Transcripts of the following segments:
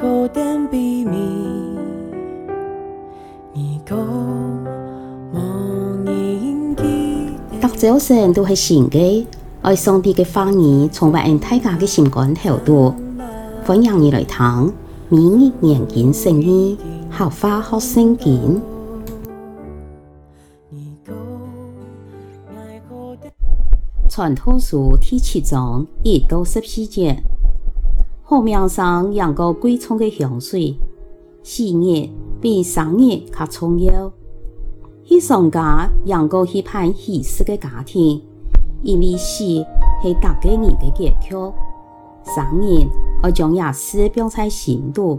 大早晨都是新的，爱上帝的话语，充满大家的心肝头度。欢迎你来听，明日研经圣经，好花好圣经。传统书第七章一到十四节，河面上扬个贵重的香水，喜日比生日较重要。去丧家养个去办喜事的家庭，因为喜是大家人的结局。生日要将耶稣放在心度，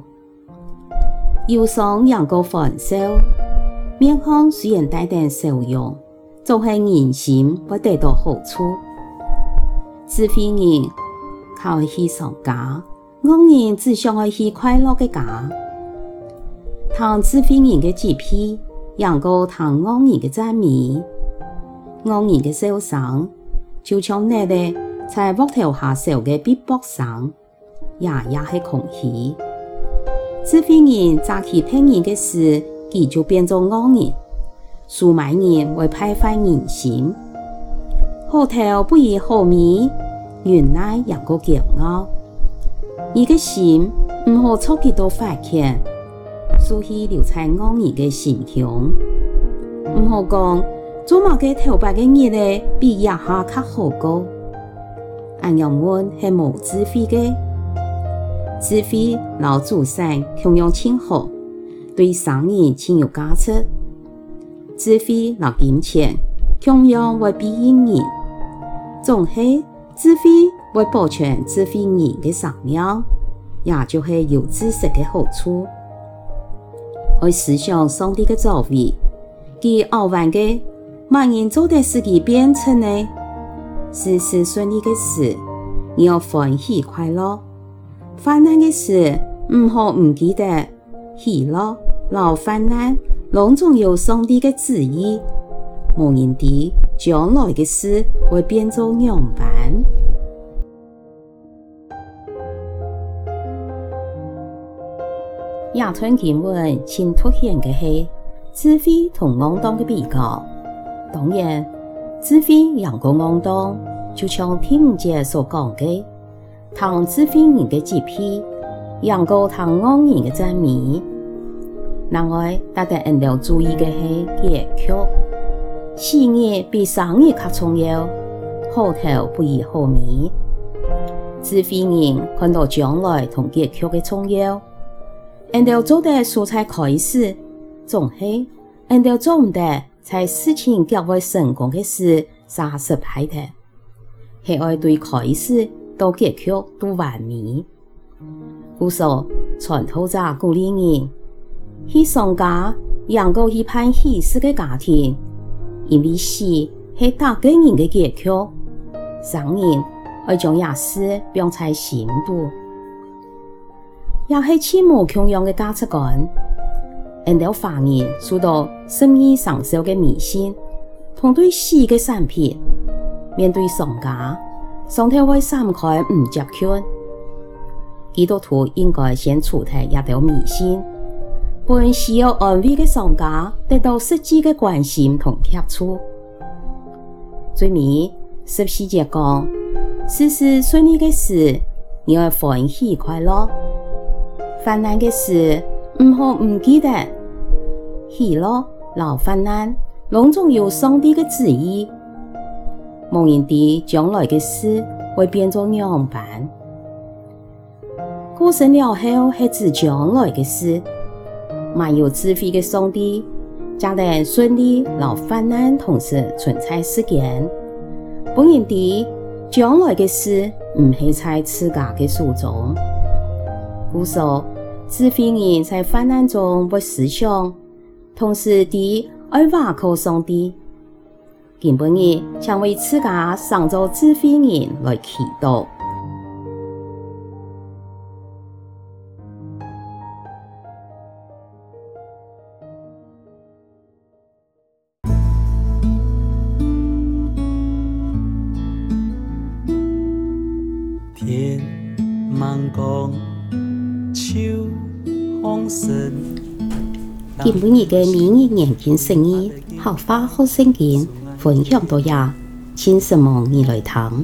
忧伤养个欢笑，面孔虽然带点笑容，总是人心不得到好处。智慧人靠去丧家，恶人只想要去快乐的家。当智慧人的嘴皮。养个谈恶人的赞美，恶人的笑声，就像那个在木头下烧的壁布上，也也是空虚。智慧人早起骗人的事，他就变做恶人；出卖人会败坏人心。好头不以好米，原来养个骄傲。你的心唔好错几多发钱。所以留在恶人的心胸，唔好讲做某个头白的日子比夜下较好过。俺要问系无智慧的，智慧老祖先同样亲好，对生意亲有价值。智慧老金钱同样会庇荫人，总系智慧为保全智慧人的生命，也就是有知识的好处。爱思想上帝的作为，佢奥玩嘅万人做的事情变成呢，事事顺利的事，你要欢喜快乐；患难的事唔好唔记得喜乐，老患难，拢总有上帝的旨意。无人的将来的事会变作样板。亚吞经文，请凸显的是智慧同戆当的比较。当然，智慧养个戆当，就像第五节所讲的，谈智慧人的嘴皮，养个谈戆人的赞美。另外，大家应要注意的是结局，喜日比生日较重要，后头不以好米。智慧人看到将来同结局的重要。人哋做的蔬菜开始，总系人哋做唔得，在事情较为成功的事，啥失败的，系爱对开始到结局都完美。故说传道者鼓励人去丧家，养个去办喜事的家庭，因为喜系大家人的结局，生人会将耶稣放在心度。也是切莫强样的价值观，人哋华人受到生意上销的迷信，同对死的产品，面对商家，上头会闪开唔接劝。基督徒应该先除掉一条迷信，本需要安慰的商家得到实际的关心同接触。最尾十四节讲，事事顺利的事，你要欢喜快乐。犯难的事唔好唔记得，喜乐老犯难，拢总有上帝的旨意。无人知将来的事会变作样板，过生了后系指将来的事。满有智慧的上帝，将得顺利老犯难同时存在世间。无人知将来的事唔系在自家的手中。故说，智慧人在患难中不思想，同时地爱倚靠上帝。今本日将为自家上座智慧人来祈祷。今晡日嘅明日研经释义，客话学圣经，分享到呀，请什么你来听。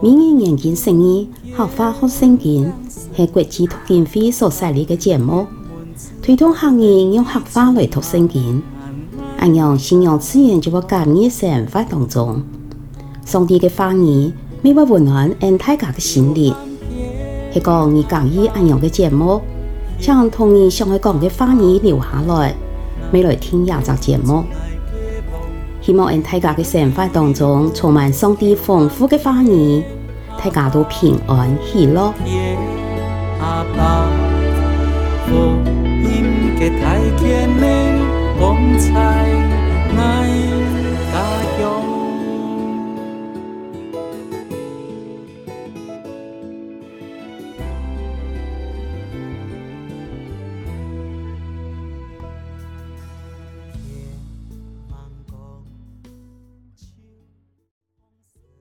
明日研经释义，客话学圣经，系国际读经会所设立嘅节目，推动行业用客话来读圣经，按样信仰自然就会加入生活当中。上帝嘅话语，每晚温暖俺大家嘅心灵，系讲你讲以按样的节目。将同你想要讲嘅花语留下来，未来听下集节目。希望喺大家嘅生活当中充满上帝丰富嘅花语，大家都平安喜乐。